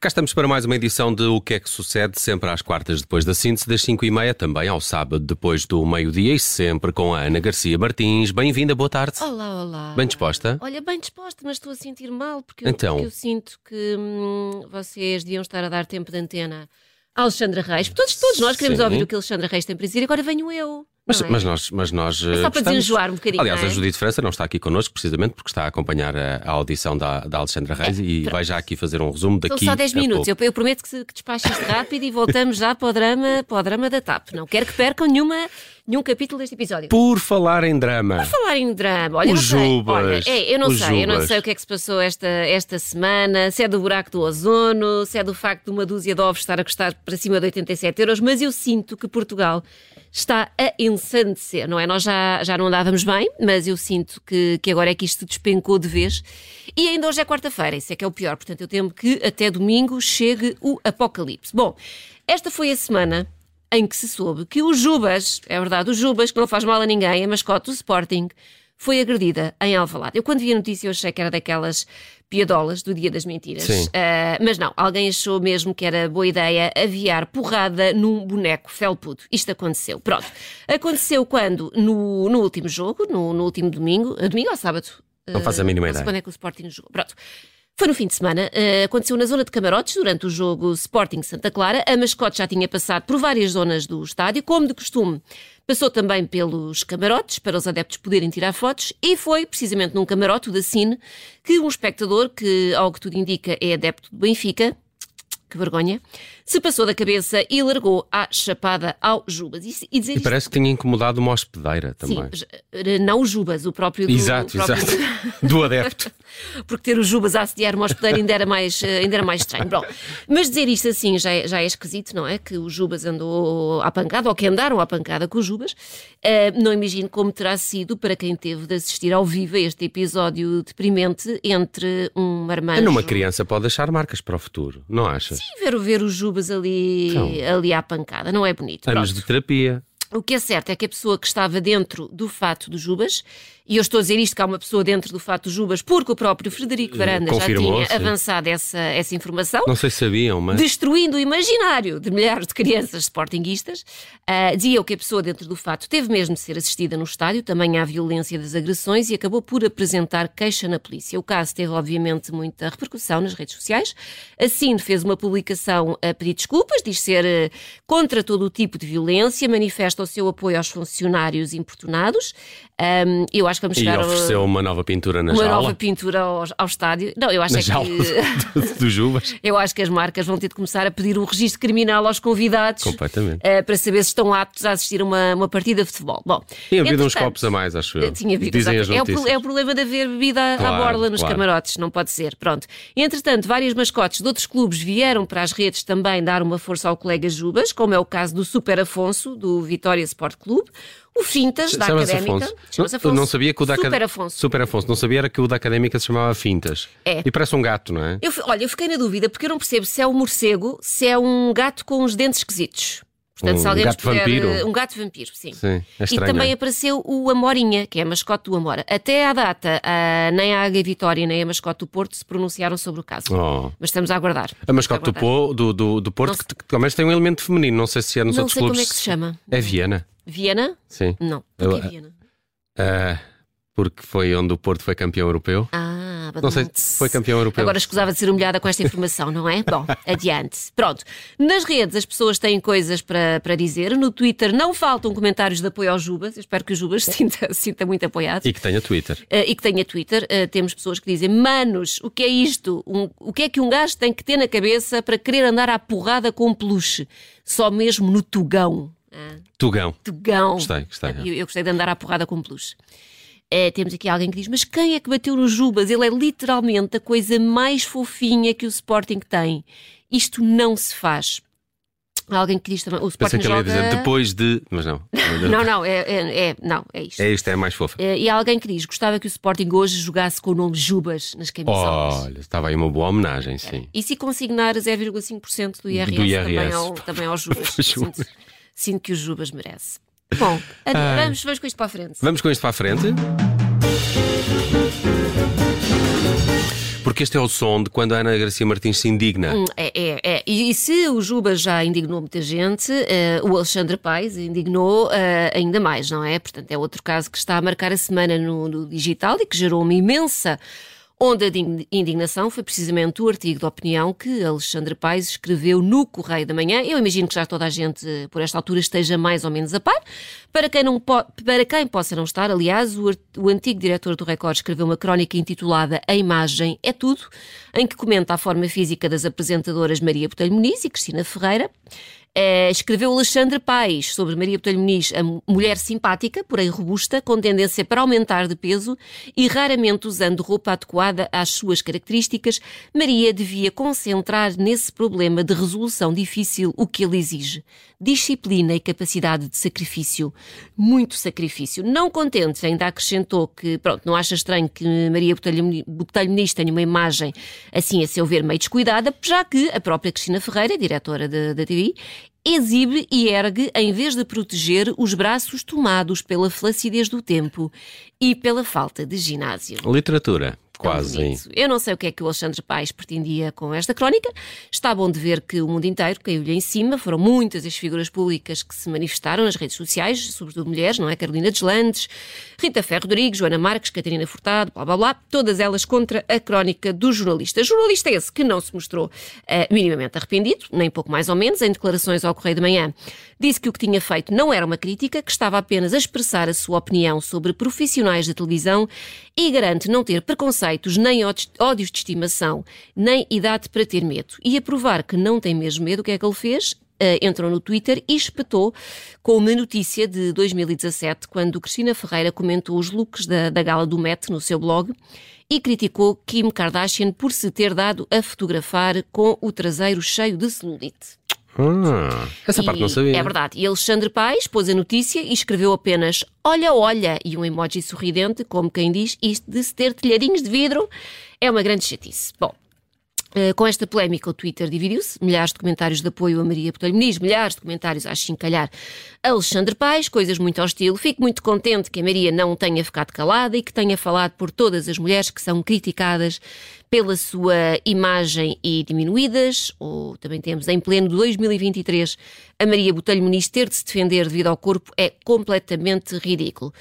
Cá estamos para mais uma edição de O que é que sucede, sempre às quartas depois da síntese, das 5 e meia, também ao sábado depois do meio-dia e sempre com a Ana Garcia Martins. Bem-vinda, boa tarde. Olá, olá. Bem disposta? Olha, bem disposta, mas estou a sentir mal porque, Então? eu, porque eu sinto que hum, vocês deviam estar a dar tempo de antena a Alexandra Reis. Todos, todos nós queremos Sim. ouvir o que Alexandra Reis tem para dizer e agora venho eu. Mas, é? mas nós, mas nós É só para desenjoar um bocadinho, Aliás, é? a Judite França não está aqui connosco precisamente porque está a acompanhar a, a audição da, da Alexandra Reis e vai já aqui fazer um resumo São daqui. só 10 a minutos. Eu, eu prometo que, que despache isto rápido e voltamos já para o drama, para o drama da TAP. Não quero que percam nenhuma, nenhum capítulo deste episódio. Por falar em drama. falar em drama, olha, O não sei. Jubas. Olha, é, eu não sei, eu não Jubas. sei o que é que se passou esta, esta semana, se é do buraco do ozono, se é do facto de uma dúzia de ovos estar a custar para cima de 87 euros, mas eu sinto que Portugal está a ensandecer, não é? Nós já, já não andávamos bem, mas eu sinto que, que agora é que isto despencou de vez. E ainda hoje é quarta-feira, isso é que é o pior, portanto eu temo que até domingo chegue o apocalipse. Bom, esta foi a semana em que se soube que o Jubas, é verdade, o Jubas, que não faz mal a ninguém, a mascote do Sporting, foi agredida em Alvalade. Eu quando vi a notícia eu achei que era daquelas piadolas do Dia das Mentiras. Ah, mas não, alguém achou mesmo que era boa ideia aviar porrada num boneco felpudo. Isto aconteceu. Pronto. Aconteceu quando, no, no último jogo, no, no último domingo, ah, domingo ou sábado? Não faz a mínima sei ideia. quando é que o Sporting jogou. Pronto. Foi no fim de semana, eh, aconteceu na zona de camarotes durante o jogo Sporting Santa Clara. A mascote já tinha passado por várias zonas do estádio, como de costume. Passou também pelos camarotes para os adeptos poderem tirar fotos e foi precisamente num camarote da Cine que um espectador, que ao que tudo indica é adepto do Benfica, que vergonha, se passou da cabeça e largou a chapada ao Jubas. E, e E isto- parece que tinha incomodado uma hospedeira também. Sim, j- não o Jubas, o próprio do, Exato, próprio exato. Do adepto. porque ter o Jubas a assediar uma hospedeira ainda era mais, eh, ainda era mais estranho. Bom, mas dizer isto assim já é, já é esquisito, não é? Que o Jubas andou à pancada, ou que andaram à pancada com o Jubas. Eh, não imagino como terá sido para quem teve de assistir ao vivo a este episódio deprimente entre um marmanjo... Numa criança pode deixar marcas para o futuro, não achas? E ver, ver o Jubas ali, ali à pancada, não é bonito. Anos Pronto. de terapia. O que é certo é que a pessoa que estava dentro do fato do Jubas, e eu estou a dizer isto que há uma pessoa dentro do fato Jubas, porque o próprio Frederico Varanda já tinha sim. avançado essa, essa informação, Não sei se sabiam, mas. destruindo o imaginário de milhares de crianças sportinguistas, ah, dizia eu que a pessoa dentro do fato teve mesmo de ser assistida no estádio, também há violência das agressões e acabou por apresentar queixa na polícia. O caso teve, obviamente, muita repercussão nas redes sociais. A Cine fez uma publicação a pedir desculpas, diz ser eh, contra todo o tipo de violência, manifesta o seu apoio aos funcionários importunados. Ahm, eu acho que vamos E chegar a ofereceu uma nova pintura na uma jaula. nova pintura ao, ao estádio. Não, eu acho Na é jaula que. do, do. Eu acho que as marcas vão ter de começar a pedir o registro criminal aos convidados Completamente. eh, para saber se estão aptos a assistir a uma, uma partida de futebol. Bom, Tinha bebido uns copos a mais, acho eu. Tinha bebido, Dizem as exato. é, o, notícias. é o problema de haver bebida à Claro, borla nos claro. camarotes, não pode ser. Pronto. Entretanto, várias mascotes de outros clubes vieram para as redes também dar uma força ao colega Jubas, como é o caso do Super Afonso, do Vitória Sport Clube, o Fintas, da Académica. Afonso. Afonso. não sabia que o da Super Acad- Afonso. Super Afonso. Não sabia era que o da Académica se chamava Fintas. É. E parece um gato, não é? Eu, olha, eu fiquei na dúvida porque eu não percebo se é um morcego, se é um gato com os dentes esquisitos. Portanto, Um se alguém gato puder, vampiro? eh, Um gato vampiro, sim. Sim, é e também não é? apareceu o Amorinha, que é a mascote do Amora. Até à data, ah, nem a Águia Vitória nem a mascote do Porto se pronunciaram sobre o caso. Oh. Mas estamos a aguardar. A mascote do, aguardar. Do, do, do Porto, Não que, pelo menos tem um elemento feminino. Não sei se é nos Não outros sei clubes. como é que se chama. É Viena. Viena? Sim. Não. Porquê Eu- Viena? Ah, porque foi onde o Porto foi campeão europeu. Ah, Não sei se foi campeão europeu. Agora escusava de ser humilhada com esta informação, não é? Bom, adiante. Pronto. Nas redes as pessoas têm coisas para, para dizer. No Twitter não faltam comentários de apoio ao Jubas. Eu espero que o Jubas se sinta, sinta muito apoiado. E que tenha Twitter. Uh, e que tenha Twitter, uh, temos pessoas que dizem: Manos, o que é isto? Um- o que é que um gajo tem que ter na cabeça para querer andar à porrada com um peluche? Só mesmo no tugão. Ah, Tugão. tugão. Gostei, gostei. Eu, eu gostei de andar à porrada com um peluche. Eh, temos aqui alguém que diz: Mas quem é que bateu no Jubas? Ele é literalmente a coisa mais fofinha que o Sporting tem. Isto não se faz. Há alguém que diz também: O Pensei Sporting que joga. dizer depois de. Mas não. Não, não, é, é, é- não, é isto. É isto, é mais fofa. Eh, e há alguém que diz: Gostava que o Sporting hoje jogasse com o nome Jubas nas camisolas. Olha, estava aí uma boa homenagem, sim. E se consignar 0,5% do IRS, Do IRS. Também, ao, também ao Jubas. Jubas. sinto, sinto que o Jubas merece. Bom, vamos, vamos com isto para a frente. Vamos com isto para a frente. Porque este é o som de quando a Ana Garcia Martins se indigna. Hum, é, é, é. E, e, se o Juba já indignou muita gente, uh, o Alexandre Paes indignou uh, ainda mais, não é? Portanto, é outro caso que está a marcar a semana no, no digital e que gerou uma imensa Onda de indignação foi precisamente o artigo de opinião que Alexandre Paes escreveu no Correio da Manhã. Eu imagino que já toda a gente, por esta altura, esteja mais ou menos a par. Para quem, não para quem possa não estar, aliás, o, o antigo diretor do Record escreveu uma crónica intitulada A Imagem é Tudo, em que comenta a forma física das apresentadoras Maria Botelho Muniz e Cristina Ferreira. Uh, escreveu Alexandre Paes sobre Maria Botelho Muniz, a mulher simpática, porém robusta, com tendência para aumentar de peso e raramente usando roupa adequada às suas características. Maria devia concentrar nesse problema de resolução difícil o que ele exige: disciplina e capacidade de sacrifício. Muito sacrifício. Não contente, ainda acrescentou que, pronto, não acha estranho que Maria Botelho Muniz tenha uma imagem assim, a seu ver, meio descuidada, já que a própria Cristina Ferreira, diretora da TV, exibe e ergue em vez de proteger os braços tomados pela flacidez do tempo e pela falta de ginásio. Literatura. Quase. Eu não sei o que é que o Alexandre Paes pretendia com esta crónica. Está bom de ver que o mundo inteiro caiu-lhe em cima. Foram muitas as figuras públicas que se manifestaram nas redes sociais, sobretudo mulheres, não é? Carolina Deslandes, Rita Ferro Rodrigues, Joana Marques, Catarina Furtado, blá blá blá, todas elas contra a crónica do jornalista. Jornalista esse que não se mostrou uh, minimamente arrependido, nem pouco mais ou menos, em declarações ao Correio de Manhã. Disse que o que tinha feito não era uma crítica, que estava apenas a expressar a sua opinião sobre profissionais da televisão e garante não ter preconceito preconceitos, nem ódios de estimação, nem idade para ter medo. E a provar que não tem mesmo medo, o que é que ele fez? Uh, entrou no Twitter e espetou com uma notícia de 2017, quando Cristina Ferreira comentou os looks da, da gala do Met no seu blog e criticou Kim Kardashian por se ter dado a fotografar com o traseiro cheio de celulite. Ah, essa e, parte não sabia. É verdade. E Alexandre Paes pôs a notícia e escreveu apenas olha, olha, e um emoji sorridente, como quem diz, isto de se ter telhadinhos de vidro é uma grande chatice. Bom, com esta polémica, o Twitter dividiu-se. Milhares de comentários de apoio a Maria Botelho Muniz, milhares de comentários a chincalhar Alexandre Paes, coisas muito ao estilo. Fico muito contente que a Maria não tenha ficado calada e que tenha falado por todas as mulheres que são criticadas pela sua imagem e diminuídas. Ou também temos, em pleno 2023, a Maria Botelho Muniz ter de se defender devido ao corpo é completamente ridículo.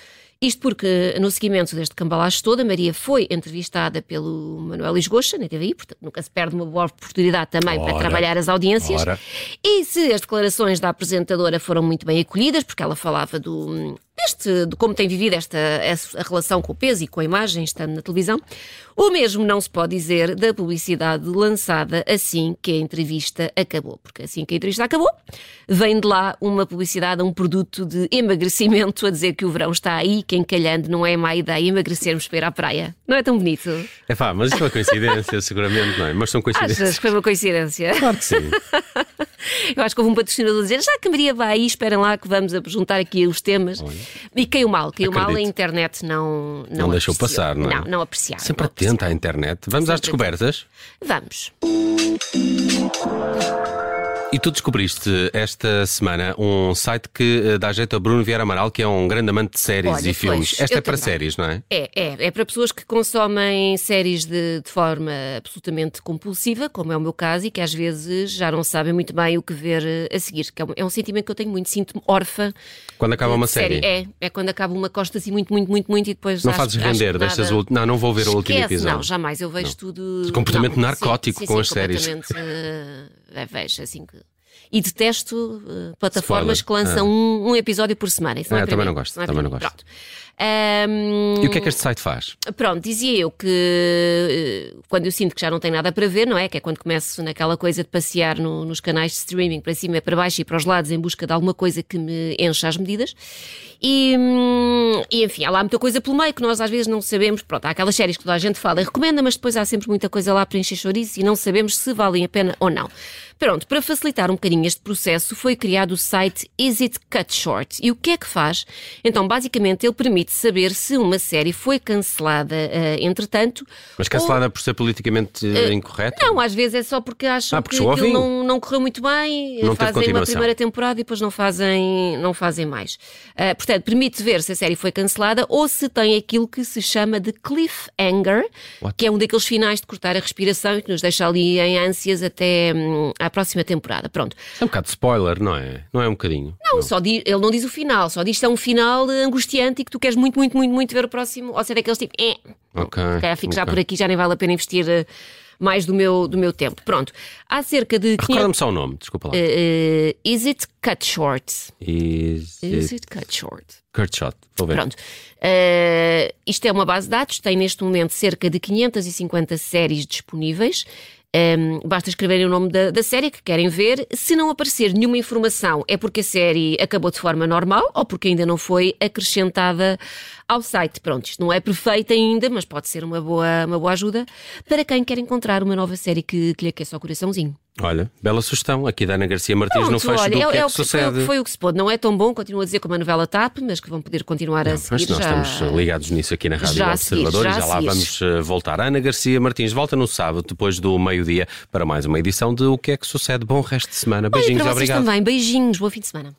Isto porque, no seguimento deste cambalacho todo, a Maria foi entrevistada pelo Manuel Lisgocha, na TVI, portanto nunca se perde uma boa oportunidade também ora, para trabalhar as audiências. Ora. E se as declarações da apresentadora foram muito bem acolhidas, porque ela falava do, deste, de como tem vivido esta a relação com o peso e com a imagem, estando na televisão. O mesmo não se pode dizer da publicidade lançada assim que a entrevista acabou, porque assim que a entrevista acabou, vem de lá uma publicidade, um produto de emagrecimento a dizer que o verão está aí, que encalhando não é má ideia emagrecermos para ir à praia. Não é tão bonito? É pá, mas isso é uma coincidência, seguramente, não é? Mas são coincidências. Achas que foi uma coincidência? Claro que sim. Eu acho que houve um patrocinador a dizer já que a Maria vai aí, esperem lá que vamos juntar aqui os temas. Olha. E caiu mal, caiu Acredito. mal, a internet não Não, não deixou passar, não é? Não, não apreciaram. Sempre não atenta à internet. Vamos Sempre às descobertas? Vamos. E tu descobriste esta semana um site que eh, dá jeito a Bruno Vieira Amaral, que é um grande amante de séries Olha, e filmes. Pois, esta é para também. séries, não é? É, é. É para pessoas que consomem séries de, de, forma absolutamente compulsiva, como é o meu caso, e que às vezes já não sabem muito bem o que ver eh, a seguir. Que é, um, é um sentimento que eu tenho muito. Sinto-me órfã. Quando acaba uma série. É, é quando acaba uma costa assim muito, muito, muito, muito e depois. Não fazes render, deixas o. Não, não vou ver Esquece, o último episódio. Não, jamais. Eu vejo não. tudo. Comportamento não, narcótico sim, com sim, as séries. Vejo assim que e detesto uh, plataformas Spoiler. que lançam ah. um, um, episódio por semana. Isso não é, é também mim. não gosto. Não é também não gosto. Pronto. Um, e o que é que este site faz? Pronto, dizia eu que uh, quando eu sinto que já não tenho nada para ver, não é? Que é quando começo naquela coisa de passear no, nos canais de streaming para cima, para baixo e para os lados em busca de alguma coisa que me encha as medidas. E hum, e enfim, há lá muita coisa pelo meio que nós às vezes não sabemos. Pronto, há aquelas séries que toda a gente fala e recomenda, mas depois há sempre muita coisa lá para encher chouriço e não sabemos se valem a pena ou não. Pronto, para facilitar um bocadinho este processo, foi criado o site Is It Cut Short. E o que é que faz? Então, basicamente, ele permite saber se uma série foi cancelada uh, entretanto. Mas cancelada ou... por ser politicamente uh, incorreta? Não, às vezes é só porque acham ah, porque que aquilo não, não correu muito bem, não fazem uma primeira temporada e depois não fazem, não fazem mais. Uh, portanto, permite ver se a série foi cancelada ou se tem aquilo que se chama de cliffhanger, What? que é um daqueles finais de cortar a respiração e que nos deixa ali em ânsias até hum, à próxima temporada. Pronto. É um bocado de spoiler, não é? Não é um bocadinho? Não, não. Só diz, ele não diz o final, só diz que é um final angustiante e que tu queres muito, muito, muito, muito ver o próximo, ou seja, daqueles tipo, eh, ok. Fico okay. já por aqui, já nem vale a pena investir. Uh, mais do meu, do meu tempo. Pronto. Há cerca de. Recorda-me só o nome, desculpa lá. Uh, uh, is it cut short? Is, is it... it cut short? Cut short, vou ver. Pronto. Uh, isto é uma base de dados, tem neste momento cerca de 550 séries disponíveis. Um, basta escreverem o nome da, da, série que querem ver. Se não aparecer nenhuma informação, é porque a série acabou de forma normal ou porque ainda não foi acrescentada ao site. Pronto, isto não é perfeito ainda, mas pode ser uma boa, uma boa ajuda para quem quer encontrar uma nova série que, que lhe aqueça o coraçãozinho. Olha, bela sugestão aqui da Ana Garcia Martins Pronto, no fecho olha, do é, que é, é que sucede. Foi, foi, o que se pôde. Não é tão bom, continuo a dizer como a novela TAP, mas que vão poder continuar não, a seguir. Mas nós já... estamos ligados nisso aqui na Rádio já Observador seguir, já e já lá vamos eh, voltar. A Ana Garcia Martins volta no sábado, depois do meio-dia, para mais uma edição de O que é que sucede. Bom resto de semana. Beijinhos, olha, para obrigado. também. Beijinhos, bom fim de semana.